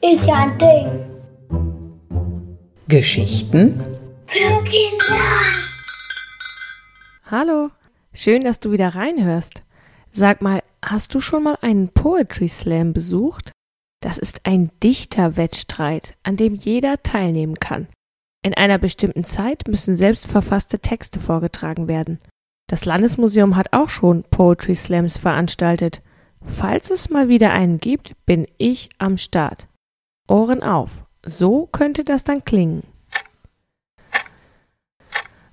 Ist ja ein Ding. Geschichten Für Kinder. Hallo, schön, dass du wieder reinhörst. Sag mal, hast du schon mal einen Poetry Slam besucht? Das ist ein Dichterwettstreit, an dem jeder teilnehmen kann. In einer bestimmten Zeit müssen selbstverfasste Texte vorgetragen werden. Das Landesmuseum hat auch schon Poetry Slams veranstaltet. Falls es mal wieder einen gibt, bin ich am Start. Ohren auf. So könnte das dann klingen.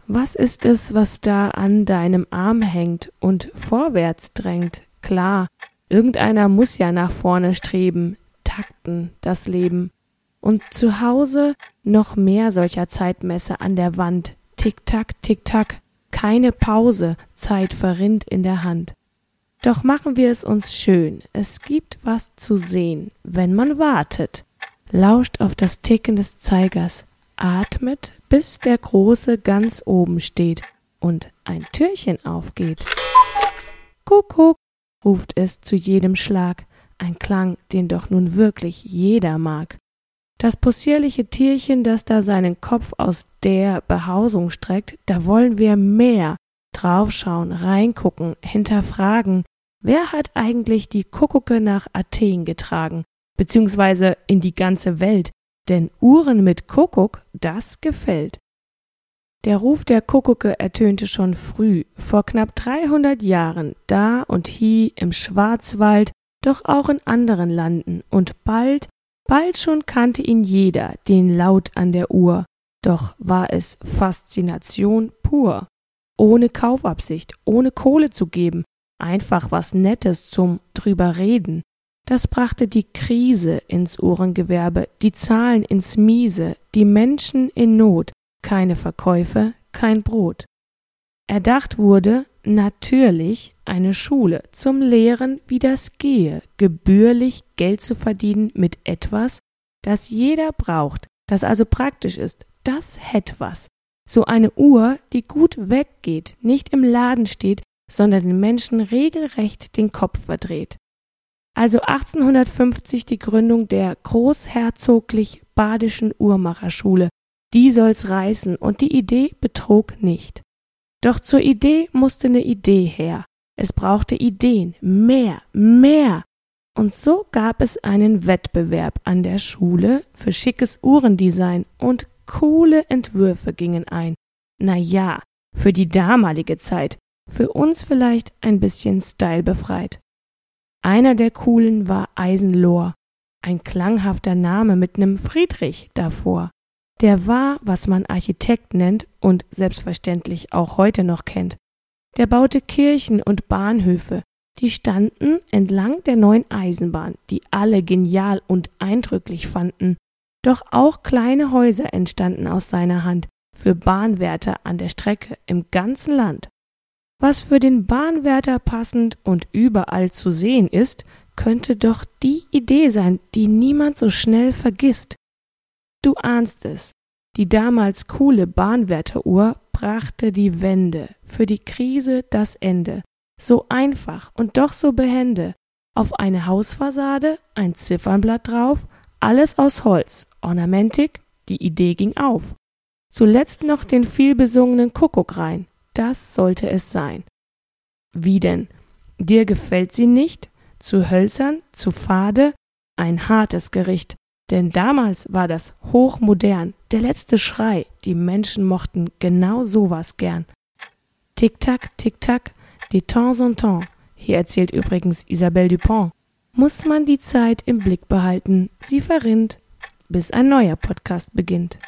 Was ist es, was da an deinem Arm hängt und vorwärts drängt? Klar, irgendeiner muss ja nach vorne streben, takten das Leben. Und zu Hause noch mehr solcher Zeitmesser an der Wand. Tick-Tack, Tick-Tack, keine Pause, Zeit verrinnt in der Hand. Doch machen wir es uns schön, es gibt was zu sehen, wenn man wartet, lauscht auf das Ticken des Zeigers, atmet, bis der Große ganz oben steht und ein Türchen aufgeht. Kuckuck, ruft es zu jedem Schlag, ein Klang, den doch nun wirklich jeder mag. Das possierliche Tierchen, das da seinen Kopf aus der Behausung streckt, da wollen wir mehr draufschauen, reingucken, hinterfragen, wer hat eigentlich die Kuckucke nach Athen getragen, beziehungsweise in die ganze Welt, denn Uhren mit Kuckuck, das gefällt. Der Ruf der Kuckucke ertönte schon früh, vor knapp 300 Jahren, da und hie im Schwarzwald, doch auch in anderen Landen, und bald Bald schon kannte ihn jeder, den Laut an der Uhr, doch war es Faszination pur. Ohne Kaufabsicht, ohne Kohle zu geben, einfach was Nettes zum drüber reden. Das brachte die Krise ins Uhrengewerbe, die Zahlen ins Miese, die Menschen in Not, keine Verkäufe, kein Brot. Erdacht wurde, natürlich, eine Schule zum Lehren, wie das gehe, gebührlich Geld zu verdienen mit etwas, das jeder braucht, das also praktisch ist, das hätt was. So eine Uhr, die gut weggeht, nicht im Laden steht, sondern den Menschen regelrecht den Kopf verdreht. Also 1850 die Gründung der großherzoglich badischen Uhrmacherschule. Die soll's reißen und die Idee betrog nicht. Doch zur Idee musste eine Idee her. Es brauchte Ideen, mehr, mehr. Und so gab es einen Wettbewerb an der Schule für schickes Uhrendesign und coole Entwürfe gingen ein. Na ja, für die damalige Zeit, für uns vielleicht ein bisschen stylebefreit. Einer der coolen war Eisenlohr, ein klanghafter Name mit nem Friedrich davor. Der war, was man Architekt nennt und selbstverständlich auch heute noch kennt. Der baute Kirchen und Bahnhöfe, die standen entlang der neuen Eisenbahn, die alle genial und eindrücklich fanden. Doch auch kleine Häuser entstanden aus seiner Hand für Bahnwärter an der Strecke im ganzen Land. Was für den Bahnwärter passend und überall zu sehen ist, könnte doch die Idee sein, die niemand so schnell vergisst. Du ahnst es. Die damals coole Bahnwärteruhr brachte die Wende, für die Krise das Ende. So einfach und doch so behende. Auf eine Hausfassade, ein Ziffernblatt drauf, alles aus Holz, Ornamentik, die Idee ging auf. Zuletzt noch den vielbesungenen Kuckuck rein, das sollte es sein. Wie denn? Dir gefällt sie nicht? Zu hölzern, zu fade? Ein hartes Gericht. Denn damals war das hochmodern, der letzte Schrei, die Menschen mochten genau sowas gern. Tick-Tack, Tick-Tack, de temps en temps, hier erzählt übrigens Isabelle Dupont, muss man die Zeit im Blick behalten, sie verrinnt, bis ein neuer Podcast beginnt.